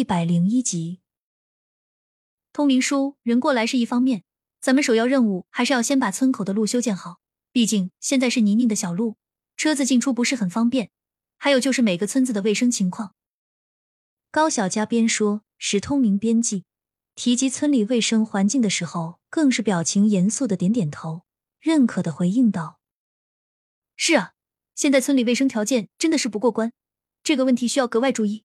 一百零一集。通明叔，人过来是一方面，咱们首要任务还是要先把村口的路修建好。毕竟现在是泥泞的小路，车子进出不是很方便。还有就是每个村子的卫生情况。高小佳边说，史通明边记。提及村里卫生环境的时候，更是表情严肃的点点头，认可的回应道：“是啊，现在村里卫生条件真的是不过关，这个问题需要格外注意。”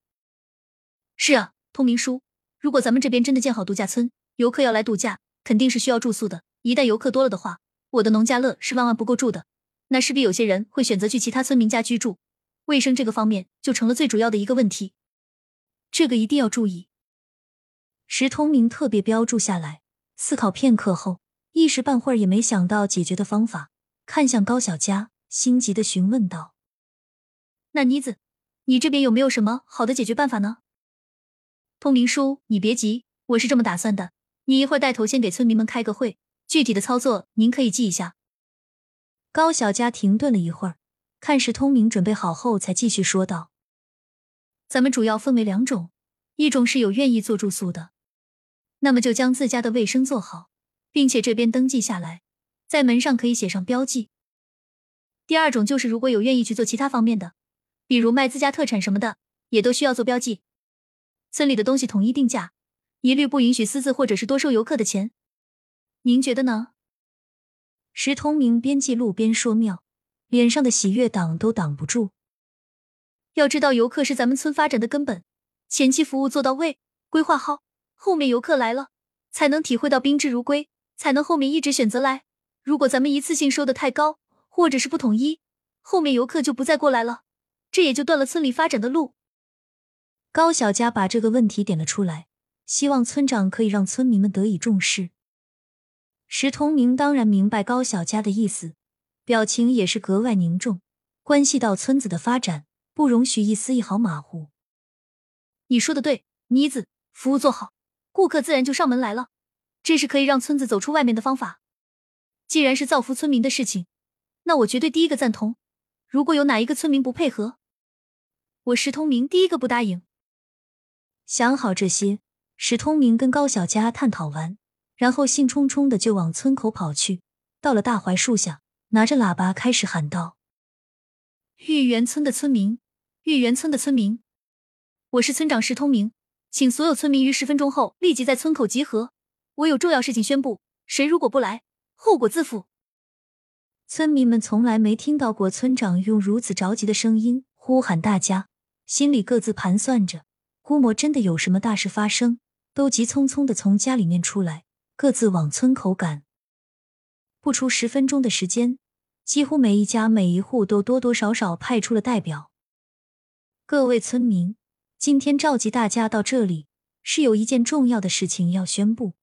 是啊，通明叔，如果咱们这边真的建好度假村，游客要来度假，肯定是需要住宿的。一旦游客多了的话，我的农家乐是万万不够住的，那势必有些人会选择去其他村民家居住，卫生这个方面就成了最主要的一个问题，这个一定要注意。石通明特别标注下来，思考片刻后，一时半会儿也没想到解决的方法，看向高小佳，心急的询问道：“那妮子，你这边有没有什么好的解决办法呢？”通明叔，你别急，我是这么打算的，你一会儿带头先给村民们开个会，具体的操作您可以记一下。高小佳停顿了一会儿，看是通明准备好后，才继续说道：“咱们主要分为两种，一种是有愿意做住宿的。”那么就将自家的卫生做好，并且这边登记下来，在门上可以写上标记。第二种就是如果有愿意去做其他方面的，比如卖自家特产什么的，也都需要做标记。村里的东西统一定价，一律不允许私自或者是多收游客的钱。您觉得呢？石通明边记录边说妙，脸上的喜悦挡都挡不住。要知道，游客是咱们村发展的根本，前期服务做到位，规划好。后面游客来了，才能体会到宾至如归，才能后面一直选择来。如果咱们一次性收的太高，或者是不统一，后面游客就不再过来了，这也就断了村里发展的路。高小佳把这个问题点了出来，希望村长可以让村民们得以重视。石通明当然明白高小佳的意思，表情也是格外凝重，关系到村子的发展，不容许一丝一毫马虎。你说的对，妮子，服务做好。顾客自然就上门来了，这是可以让村子走出外面的方法。既然是造福村民的事情，那我绝对第一个赞同。如果有哪一个村民不配合，我石通明第一个不答应。想好这些，石通明跟高小佳探讨完，然后兴冲冲的就往村口跑去。到了大槐树下，拿着喇叭开始喊道：“玉园村的村民，玉园村的村民，我是村长石通明。”请所有村民于十分钟后立即在村口集合，我有重要事情宣布。谁如果不来，后果自负。村民们从来没听到过村长用如此着急的声音呼喊大家，心里各自盘算着，估摸真的有什么大事发生，都急匆匆的从家里面出来，各自往村口赶。不出十分钟的时间，几乎每一家每一户都多多少少派出了代表。各位村民。今天召集大家到这里，是有一件重要的事情要宣布。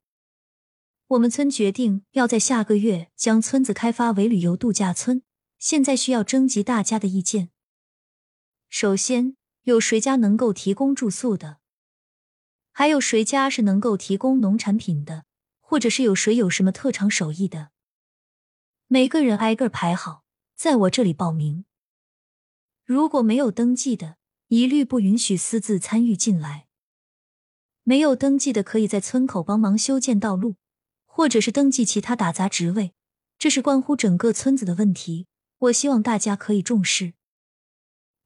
我们村决定要在下个月将村子开发为旅游度假村，现在需要征集大家的意见。首先，有谁家能够提供住宿的？还有谁家是能够提供农产品的？或者是有谁有什么特长手艺的？每个人挨个排好，在我这里报名。如果没有登记的，一律不允许私自参与进来。没有登记的，可以在村口帮忙修建道路，或者是登记其他打杂职位。这是关乎整个村子的问题，我希望大家可以重视。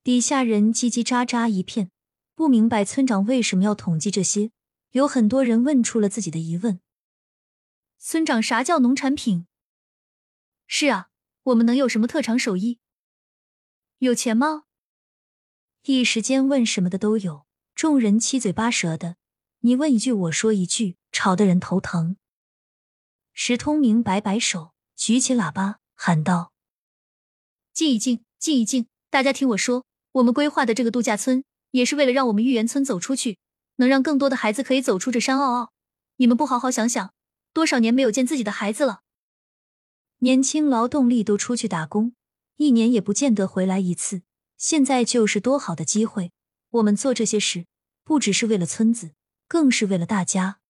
底下人叽叽喳喳一片，不明白村长为什么要统计这些。有很多人问出了自己的疑问：村长，啥叫农产品？是啊，我们能有什么特长手艺？有钱吗？一时间问什么的都有，众人七嘴八舌的，你问一句我说一句，吵得人头疼。石通明摆摆手，举起喇叭喊道：“静一静，静一静！大家听我说，我们规划的这个度假村，也是为了让我们玉园村走出去，能让更多的孩子可以走出这山坳坳。你们不好好想想，多少年没有见自己的孩子了？年轻劳动力都出去打工，一年也不见得回来一次。”现在就是多好的机会！我们做这些事，不只是为了村子，更是为了大家。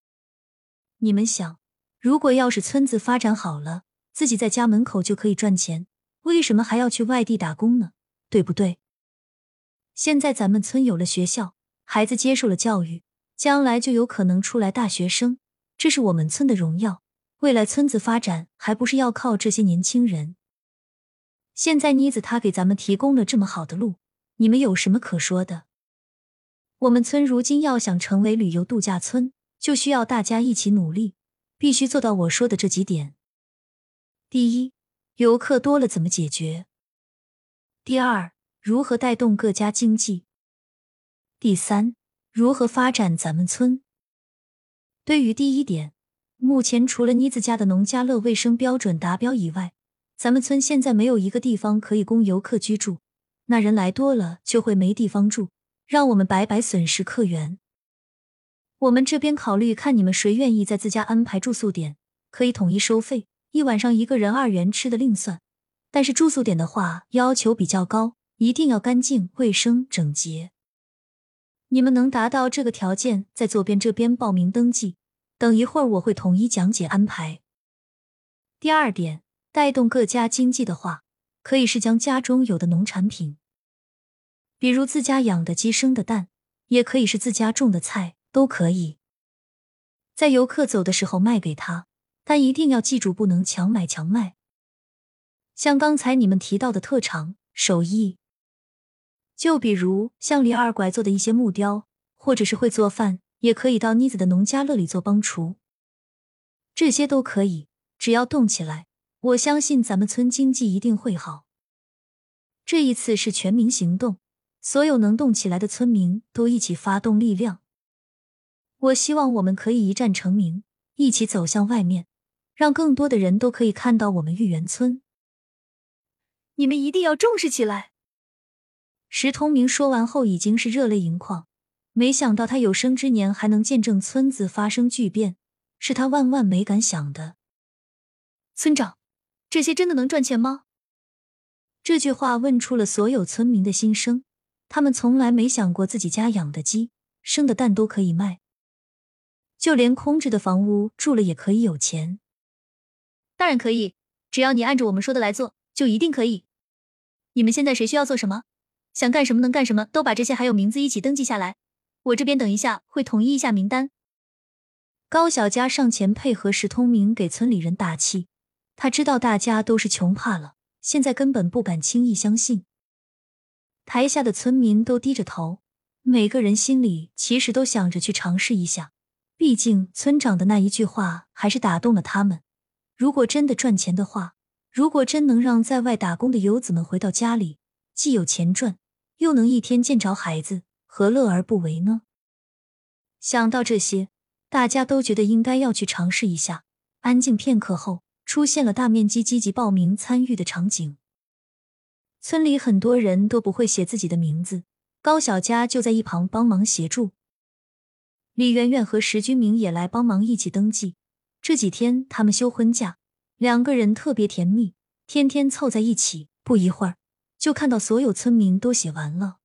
你们想，如果要是村子发展好了，自己在家门口就可以赚钱，为什么还要去外地打工呢？对不对？现在咱们村有了学校，孩子接受了教育，将来就有可能出来大学生，这是我们村的荣耀。未来村子发展还不是要靠这些年轻人？现在妮子她给咱们提供了这么好的路，你们有什么可说的？我们村如今要想成为旅游度假村，就需要大家一起努力，必须做到我说的这几点。第一，游客多了怎么解决？第二，如何带动各家经济？第三，如何发展咱们村？对于第一点，目前除了妮子家的农家乐卫生标准达标以外，咱们村现在没有一个地方可以供游客居住，那人来多了就会没地方住，让我们白白损失客源。我们这边考虑看你们谁愿意在自家安排住宿点，可以统一收费，一晚上一个人二元，吃的另算。但是住宿点的话要求比较高，一定要干净、卫生、整洁。你们能达到这个条件，在左边这边报名登记，等一会儿我会统一讲解安排。第二点。带动各家经济的话，可以是将家中有的农产品，比如自家养的鸡生的蛋，也可以是自家种的菜，都可以。在游客走的时候卖给他，但一定要记住不能强买强卖。像刚才你们提到的特长手艺，就比如像李二拐做的一些木雕，或者是会做饭，也可以到妮子的农家乐里做帮厨，这些都可以，只要动起来。我相信咱们村经济一定会好。这一次是全民行动，所有能动起来的村民都一起发动力量。我希望我们可以一战成名，一起走向外面，让更多的人都可以看到我们玉园村。你们一定要重视起来！石通明说完后已经是热泪盈眶，没想到他有生之年还能见证村子发生巨变，是他万万没敢想的。村长。这些真的能赚钱吗？这句话问出了所有村民的心声。他们从来没想过自己家养的鸡生的蛋都可以卖，就连空置的房屋住了也可以有钱。当然可以，只要你按照我们说的来做，就一定可以。你们现在谁需要做什么，想干什么能干什么，都把这些还有名字一起登记下来。我这边等一下会统一一下名单。高小佳上前配合石通明给村里人打气。他知道大家都是穷怕了，现在根本不敢轻易相信。台下的村民都低着头，每个人心里其实都想着去尝试一下。毕竟村长的那一句话还是打动了他们。如果真的赚钱的话，如果真能让在外打工的游子们回到家里，既有钱赚，又能一天见着孩子，何乐而不为呢？想到这些，大家都觉得应该要去尝试一下。安静片刻后。出现了大面积积极报名参与的场景。村里很多人都不会写自己的名字，高小佳就在一旁帮忙协助。李媛媛和石君明也来帮忙一起登记。这几天他们休婚假，两个人特别甜蜜，天天凑在一起。不一会儿，就看到所有村民都写完了。